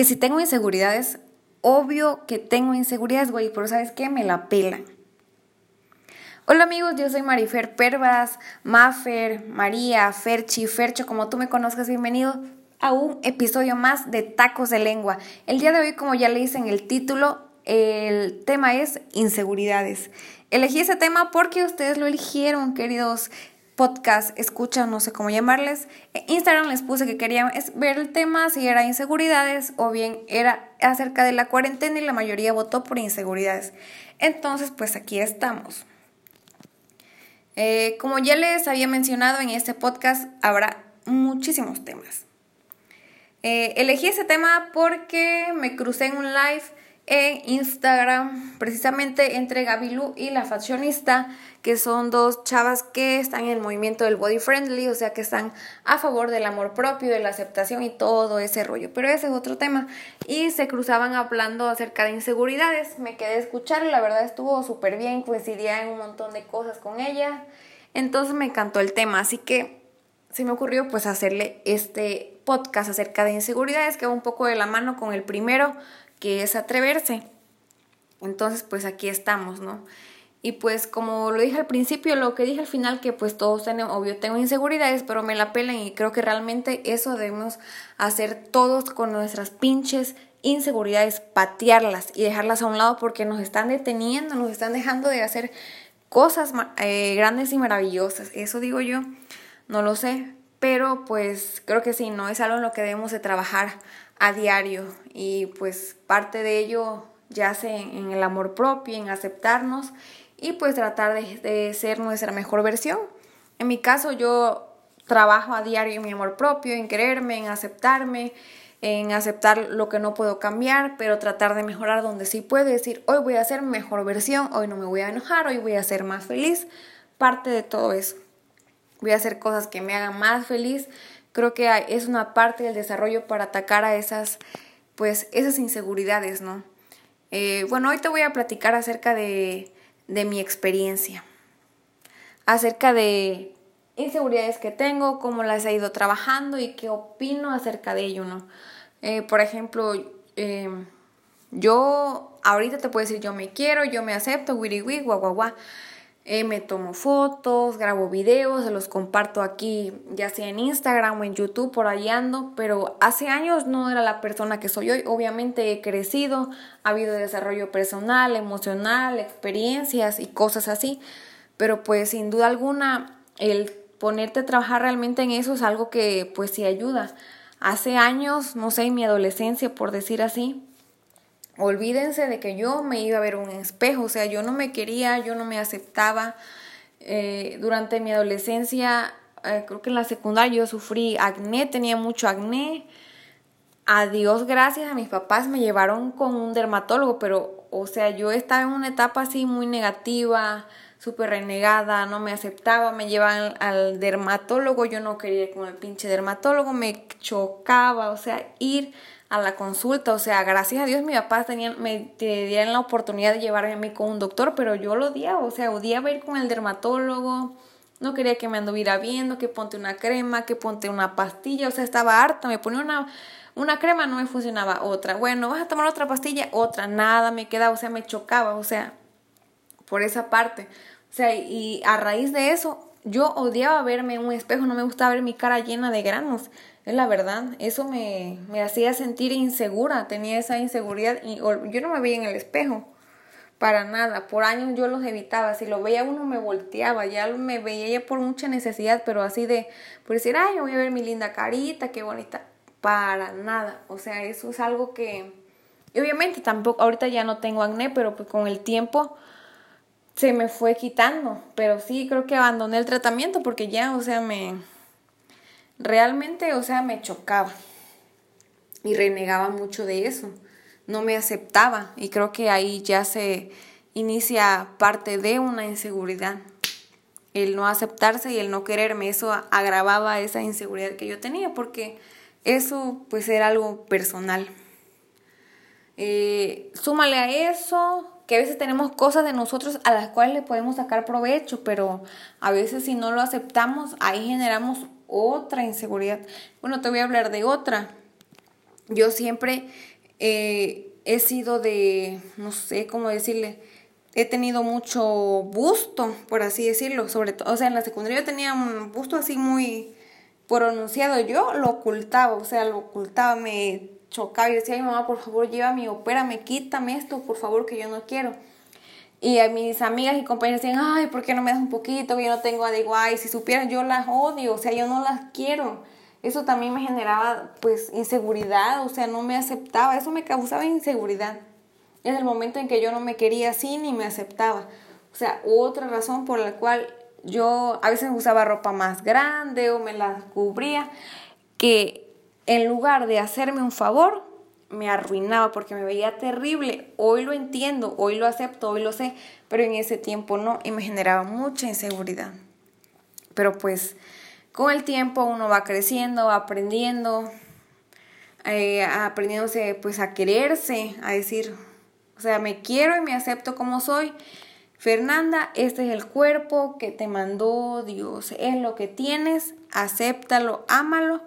que si tengo inseguridades, obvio que tengo inseguridades, güey, pero ¿sabes qué? Me la pelan. Hola amigos, yo soy Marifer Pervas, Mafer, María, Ferchi, Fercho, como tú me conozcas, bienvenido a un episodio más de Tacos de Lengua. El día de hoy, como ya le hice en el título, el tema es inseguridades. Elegí ese tema porque ustedes lo eligieron, queridos podcast, escucha, no sé cómo llamarles. En Instagram les puse que quería ver el tema si era inseguridades o bien era acerca de la cuarentena y la mayoría votó por inseguridades. Entonces, pues aquí estamos. Eh, como ya les había mencionado en este podcast, habrá muchísimos temas. Eh, elegí ese tema porque me crucé en un live en Instagram, precisamente entre Gabilu y la fashionista, que son dos chavas que están en el movimiento del body friendly, o sea, que están a favor del amor propio, de la aceptación y todo ese rollo. Pero ese es otro tema. Y se cruzaban hablando acerca de inseguridades. Me quedé a escuchar la verdad estuvo súper bien, coincidía en un montón de cosas con ella. Entonces me encantó el tema, así que se me ocurrió pues hacerle este podcast acerca de inseguridades que va un poco de la mano con el primero que es atreverse. Entonces, pues aquí estamos, ¿no? Y pues como lo dije al principio, lo que dije al final, que pues todos tenemos, obvio, tengo inseguridades, pero me la pelen y creo que realmente eso debemos hacer todos con nuestras pinches inseguridades, patearlas y dejarlas a un lado porque nos están deteniendo, nos están dejando de hacer cosas eh, grandes y maravillosas. Eso digo yo, no lo sé, pero pues creo que sí, no es algo en lo que debemos de trabajar a diario y pues parte de ello yace en el amor propio, en aceptarnos y pues tratar de, ser nuestra mejor versión. En mi caso yo trabajo a diario en mi amor propio, en quererme, en aceptarme, en aceptar lo que no puedo cambiar, pero tratar de mejorar donde sí puedo, decir, hoy voy a ser mejor versión, hoy no me voy a enojar, hoy voy a ser más feliz, parte de todo eso. Voy a hacer cosas que me hagan más feliz, creo que es una parte del desarrollo para atacar a esas, pues, esas inseguridades, ¿no? Eh, bueno, hoy te voy a platicar acerca de, de mi experiencia, acerca de inseguridades que tengo, cómo las he ido trabajando y qué opino acerca de ello, ¿no? Eh, por ejemplo, eh, yo ahorita te puedo decir yo me quiero, yo me acepto, wiri, guau, guau, guau. Eh, me tomo fotos, grabo videos, los comparto aquí, ya sea en Instagram o en YouTube, por ahí ando, pero hace años no era la persona que soy hoy. Obviamente he crecido, ha habido desarrollo personal, emocional, experiencias y cosas así, pero pues sin duda alguna el ponerte a trabajar realmente en eso es algo que pues sí ayuda. Hace años, no sé, en mi adolescencia, por decir así, Olvídense de que yo me iba a ver un espejo, o sea, yo no me quería, yo no me aceptaba. Eh, durante mi adolescencia, eh, creo que en la secundaria yo sufrí acné, tenía mucho acné. A Dios gracias, a mis papás me llevaron con un dermatólogo, pero, o sea, yo estaba en una etapa así muy negativa, súper renegada, no me aceptaba, me llevaban al dermatólogo, yo no quería ir con el pinche dermatólogo, me chocaba, o sea, ir a la consulta. O sea, gracias a Dios mi papá tenía, me dieron la oportunidad de llevarme a mí con un doctor, pero yo lo odiaba. O sea, odiaba ir con el dermatólogo. No quería que me anduviera viendo, que ponte una crema, que ponte una pastilla. O sea, estaba harta. Me ponía una, una crema, no me funcionaba otra. Bueno, vas a tomar otra pastilla, otra. Nada me quedaba. O sea, me chocaba. O sea, por esa parte. O sea, y a raíz de eso, yo odiaba verme en un espejo. No me gustaba ver mi cara llena de granos. La verdad, eso me, me hacía sentir insegura, tenía esa inseguridad y yo no me veía en el espejo, para nada, por años yo los evitaba, si lo veía uno me volteaba, ya me veía ya por mucha necesidad, pero así de, por decir, ay, voy a ver mi linda carita, qué bonita, para nada, o sea, eso es algo que, obviamente tampoco, ahorita ya no tengo acné, pero pues con el tiempo se me fue quitando, pero sí creo que abandoné el tratamiento porque ya, o sea, me realmente, o sea, me chocaba y renegaba mucho de eso. No me aceptaba y creo que ahí ya se inicia parte de una inseguridad. El no aceptarse y el no quererme, eso agravaba esa inseguridad que yo tenía porque eso pues era algo personal. Eh, súmale a eso que a veces tenemos cosas de nosotros a las cuales le podemos sacar provecho, pero a veces si no lo aceptamos, ahí generamos otra inseguridad. Bueno, te voy a hablar de otra. Yo siempre eh, he sido de, no sé cómo decirle, he tenido mucho busto, por así decirlo, sobre todo, o sea, en la secundaria yo tenía un busto así muy pronunciado, yo lo ocultaba, o sea, lo ocultaba, me chocaba y decía, ay mamá, por favor, llévame, opérame, quítame esto, por favor, que yo no quiero. Y a mis amigas y compañeras decían, ay, ¿por qué no me das un poquito? Yo no tengo adeguay. Si supieran, yo las odio, o sea, yo no las quiero. Eso también me generaba, pues, inseguridad, o sea, no me aceptaba. Eso me causaba inseguridad. Es el momento en que yo no me quería así ni me aceptaba. O sea, otra razón por la cual yo a veces usaba ropa más grande o me la cubría, que en lugar de hacerme un favor, me arruinaba porque me veía terrible. Hoy lo entiendo, hoy lo acepto, hoy lo sé, pero en ese tiempo no y me generaba mucha inseguridad. Pero pues con el tiempo uno va creciendo, va aprendiendo, eh, aprendiéndose pues a quererse, a decir, o sea, me quiero y me acepto como soy. Fernanda, este es el cuerpo que te mandó Dios, es lo que tienes, acéptalo, ámalo,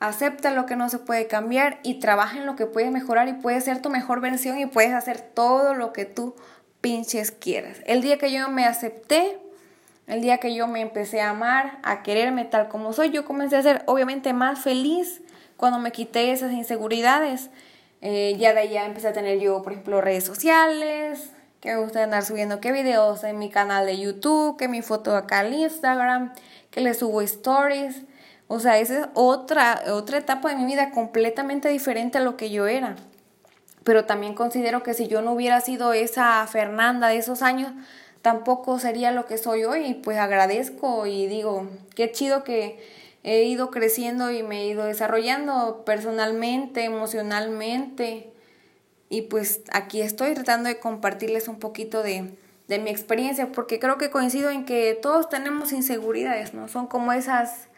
acepta lo que no se puede cambiar y trabaja en lo que puedes mejorar y puedes ser tu mejor versión y puedes hacer todo lo que tú pinches quieras. El día que yo me acepté, el día que yo me empecé a amar, a quererme tal como soy, yo comencé a ser obviamente más feliz cuando me quité esas inseguridades eh, ya de ya empecé a tener yo, por ejemplo, redes sociales, que me gusta andar subiendo qué videos en mi canal de YouTube, que mi foto acá al Instagram, que le subo stories. O sea, esa es otra, otra etapa de mi vida completamente diferente a lo que yo era. Pero también considero que si yo no hubiera sido esa Fernanda de esos años, tampoco sería lo que soy hoy. Y pues agradezco y digo, qué chido que he ido creciendo y me he ido desarrollando personalmente, emocionalmente. Y pues aquí estoy tratando de compartirles un poquito de, de mi experiencia, porque creo que coincido en que todos tenemos inseguridades, ¿no? Son como esas,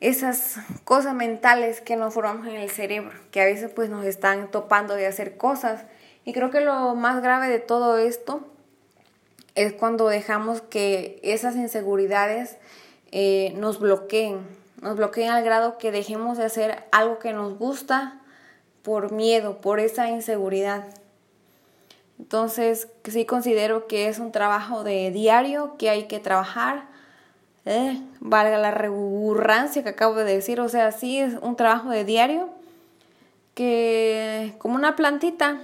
esas cosas mentales que nos formamos en el cerebro, que a veces pues nos están topando de hacer cosas. Y creo que lo más grave de todo esto es cuando dejamos que esas inseguridades eh, nos bloqueen, nos bloqueen al grado que dejemos de hacer algo que nos gusta por miedo, por esa inseguridad. Entonces, sí considero que es un trabajo de diario que hay que trabajar. Eh, valga la reburrancia que acabo de decir, o sea, sí es un trabajo de diario que como una plantita,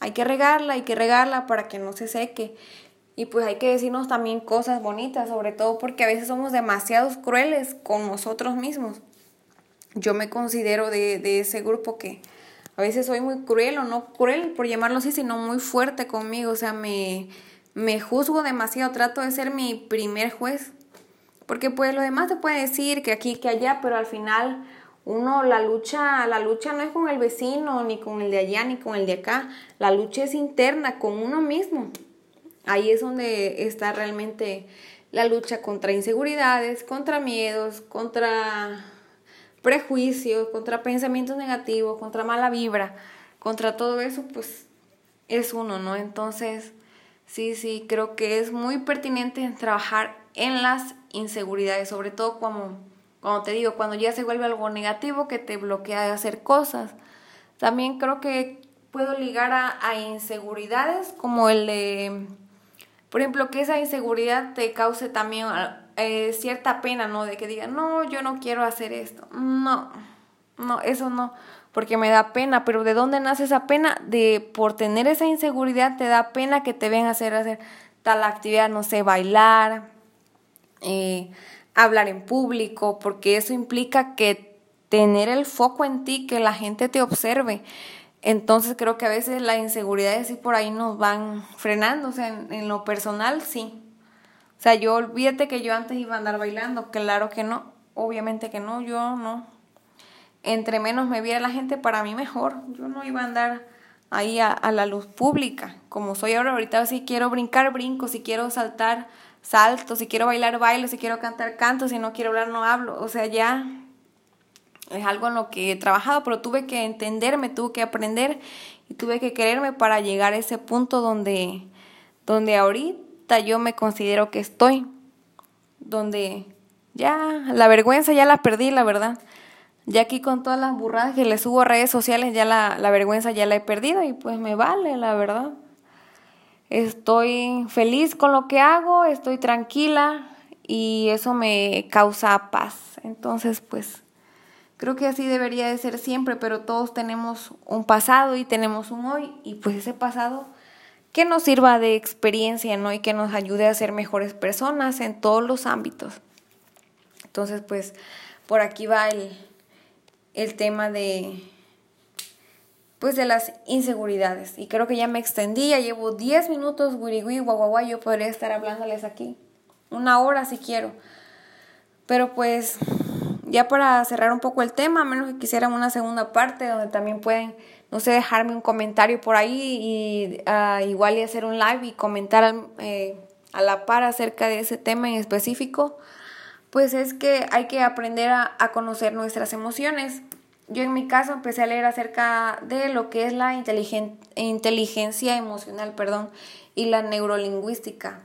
hay que regarla, hay que regarla para que no se seque. Y pues hay que decirnos también cosas bonitas, sobre todo porque a veces somos demasiado crueles con nosotros mismos. Yo me considero de, de ese grupo que a veces soy muy cruel o no cruel por llamarlo así, sino muy fuerte conmigo. O sea, me, me juzgo demasiado, trato de ser mi primer juez. Porque pues lo demás te puede decir que aquí, que allá, pero al final uno la lucha, la lucha no es con el vecino, ni con el de allá, ni con el de acá. La lucha es interna, con uno mismo. Ahí es donde está realmente la lucha contra inseguridades, contra miedos, contra prejuicios, contra pensamientos negativos, contra mala vibra, contra todo eso, pues es uno, ¿no? Entonces, sí, sí, creo que es muy pertinente trabajar en las inseguridades, sobre todo cuando te digo, cuando ya se vuelve algo negativo que te bloquea de hacer cosas. También creo que puedo ligar a, a inseguridades como el de por ejemplo, que esa inseguridad te cause también eh, cierta pena, ¿no? De que digan, no, yo no quiero hacer esto. No, no, eso no, porque me da pena, pero ¿de dónde nace esa pena? De por tener esa inseguridad te da pena que te ven hacer, hacer tal actividad, no sé, bailar, eh, hablar en público, porque eso implica que tener el foco en ti, que la gente te observe. Entonces creo que a veces las inseguridades sí por ahí nos van frenando, o sea, en, lo personal sí. O sea, yo olvídate que yo antes iba a andar bailando, claro que no, obviamente que no, yo no. Entre menos me viera la gente, para mí mejor. Yo no iba a andar ahí a, a la luz pública, como soy ahora. Ahorita si quiero brincar, brinco, si quiero saltar, salto, si quiero bailar, bailo, si quiero cantar, canto, si no quiero hablar, no hablo. O sea, ya es algo en lo que he trabajado, pero tuve que entenderme, tuve que aprender y tuve que quererme para llegar a ese punto donde, donde ahorita yo me considero que estoy, donde ya la vergüenza ya la perdí, la verdad. Ya aquí con todas las burradas que le subo a redes sociales, ya la, la vergüenza ya la he perdido y pues me vale, la verdad. Estoy feliz con lo que hago, estoy tranquila y eso me causa paz. Entonces, pues creo que así debería de ser siempre, pero todos tenemos un pasado y tenemos un hoy y pues ese pasado que nos sirva de experiencia, ¿no? Y que nos ayude a ser mejores personas en todos los ámbitos. Entonces, pues por aquí va el, el tema de pues de las inseguridades. Y creo que ya me extendí, ya llevo 10 minutos, guirigui, guaguaguay, yo podría estar hablándoles aquí. Una hora si quiero. Pero pues ya para cerrar un poco el tema, a menos que quisieran una segunda parte donde también pueden, no sé, dejarme un comentario por ahí y uh, igual y hacer un live y comentar eh, a la par acerca de ese tema en específico, pues es que hay que aprender a conocer nuestras emociones. Yo en mi caso empecé a leer acerca de lo que es la inteligencia emocional, perdón, y la neurolingüística.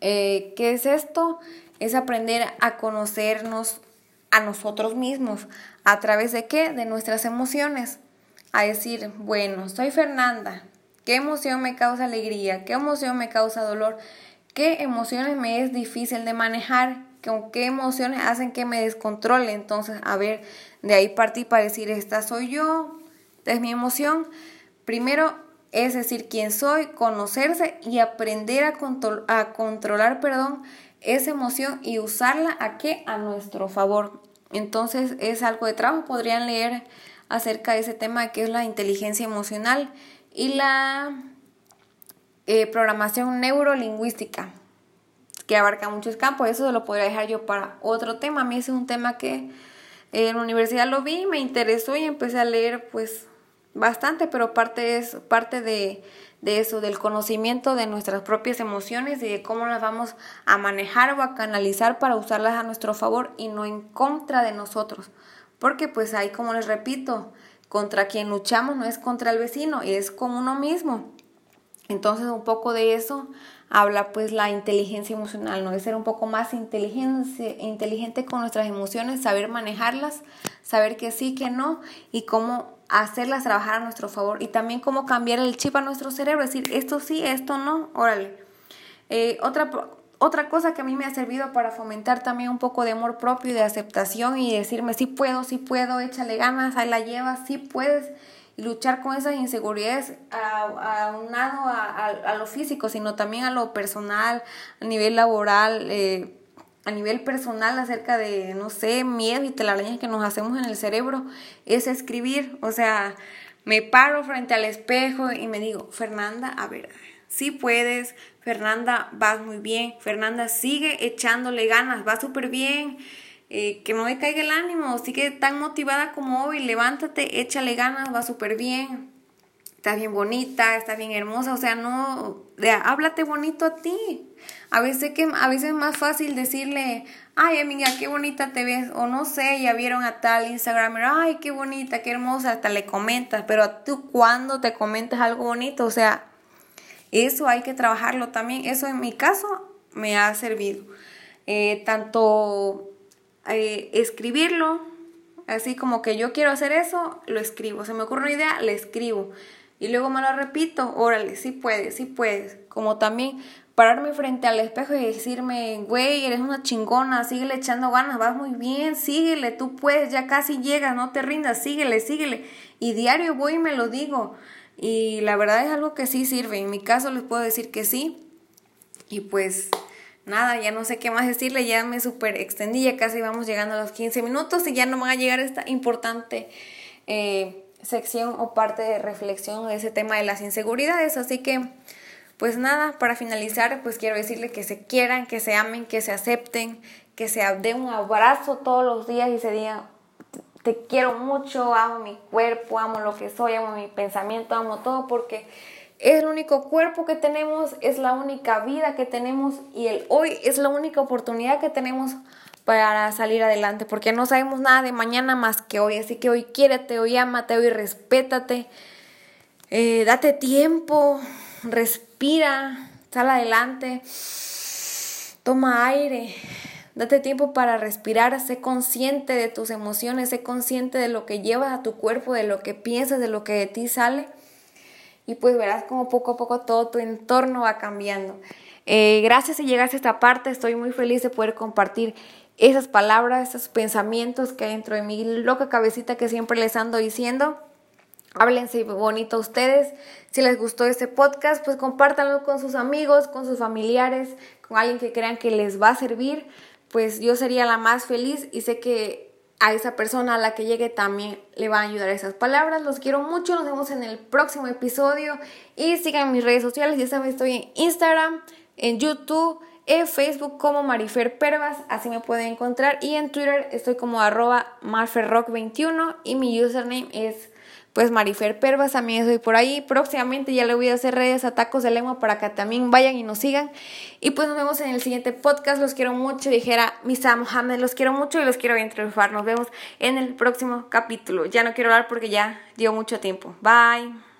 Eh, ¿Qué es esto? Es aprender a conocernos a nosotros mismos. ¿A través de qué? De nuestras emociones. A decir, bueno, soy Fernanda. ¿Qué emoción me causa alegría? ¿Qué emoción me causa dolor? ¿Qué emociones me es difícil de manejar? ¿Con qué emociones hacen que me descontrole? Entonces, a ver, de ahí partí para decir, esta soy yo, esta es mi emoción. Primero, es decir, quién soy, conocerse y aprender a, a controlar, perdón, esa emoción y usarla a qué? A nuestro favor. Entonces es algo de trabajo, podrían leer acerca de ese tema que es la inteligencia emocional y la eh, programación neurolingüística, que abarca muchos campos. Eso se lo podría dejar yo para otro tema. A mí ese es un tema que en la universidad lo vi, me interesó y empecé a leer pues bastante, pero parte es parte de de eso, del conocimiento de nuestras propias emociones y de cómo las vamos a manejar o a canalizar para usarlas a nuestro favor y no en contra de nosotros. Porque pues ahí, como les repito, contra quien luchamos no es contra el vecino, es con uno mismo. Entonces un poco de eso habla pues la inteligencia emocional, ¿no? De ser un poco más inteligente, inteligente con nuestras emociones, saber manejarlas, saber que sí, que no y cómo hacerlas trabajar a nuestro favor y también cómo cambiar el chip a nuestro cerebro, decir esto sí, esto no, órale. Eh, otra, otra cosa que a mí me ha servido para fomentar también un poco de amor propio y de aceptación y decirme sí puedo, sí puedo, échale ganas, ahí la llevas, sí puedes luchar con esas inseguridades aunado a, a, a, lo físico, sino también a lo personal, a nivel laboral. Eh, a nivel personal acerca de, no sé, miedo y telarañas que nos hacemos en el cerebro, es escribir. O sea, me paro frente al espejo y me digo, Fernanda, a ver, sí puedes, Fernanda, vas muy bien, Fernanda, sigue echándole ganas, va súper bien, eh, que no me caiga el ánimo, sigue tan motivada como hoy, levántate, échale ganas, va súper bien, estás bien bonita, estás bien hermosa, o sea, no, de, háblate bonito a ti. A veces, que, a veces es más fácil decirle, ay amiga, qué bonita te ves, o no sé, ya vieron a tal Instagramer, ay, qué bonita, qué hermosa, hasta le comentas, pero tú cuando te comentas algo bonito, o sea, eso hay que trabajarlo también, eso en mi caso me ha servido. Eh, tanto eh, escribirlo, así como que yo quiero hacer eso, lo escribo, se me ocurre una idea, le escribo y luego me lo repito, órale, sí puedes, sí puedes. Como también pararme frente al espejo y decirme, güey, eres una chingona, síguele echando ganas, vas muy bien, síguele, tú puedes, ya casi llegas, no te rindas, síguele, síguele. Y diario voy y me lo digo. Y la verdad es algo que sí sirve. En mi caso les puedo decir que sí. Y pues nada, ya no sé qué más decirle, ya me super extendí, ya casi vamos llegando a los 15 minutos y ya no va a llegar esta importante... Eh, sección o parte de reflexión de ese tema de las inseguridades. Así que, pues nada, para finalizar, pues quiero decirle que se quieran, que se amen, que se acepten, que se den un abrazo todos los días y se digan, te quiero mucho, amo mi cuerpo, amo lo que soy, amo mi pensamiento, amo todo, porque es el único cuerpo que tenemos, es la única vida que tenemos y el hoy es la única oportunidad que tenemos para salir adelante, porque no sabemos nada de mañana más que hoy, así que hoy quiérete, hoy amate, hoy respétate, eh, date tiempo, respira, sal adelante, toma aire, Date tiempo para respirar, sé consciente de tus emociones, sé consciente de lo que llevas a tu cuerpo, de lo que piensas, de lo que de ti sale. Y pues verás como poco a poco todo tu entorno va cambiando. Eh, gracias si llegaste a esta parte, estoy muy feliz de poder compartir esas palabras, esos pensamientos que hay dentro de mi loca cabecita que siempre les ando diciendo. Háblense bonito a ustedes. Si les gustó este podcast, pues compártanlo con sus amigos, con sus familiares, con alguien que crean que les va a servir. Pues yo sería la más feliz y sé que a esa persona a la que llegue también le van a ayudar esas palabras. Los quiero mucho. Nos vemos en el próximo episodio. Y sigan mis redes sociales. Ya saben, estoy en Instagram, en YouTube, en Facebook como Marifer Pervas. Así me pueden encontrar. Y en Twitter estoy como arroba marferrock21 y mi username es pues Marifer Pervas también estoy por ahí. Próximamente ya le voy a hacer redes a de lengua para que también vayan y nos sigan. Y pues nos vemos en el siguiente podcast. Los quiero mucho. Dijera Misa Mohamed, los quiero mucho y los quiero bien triunfar. Nos vemos en el próximo capítulo. Ya no quiero hablar porque ya dio mucho tiempo. Bye.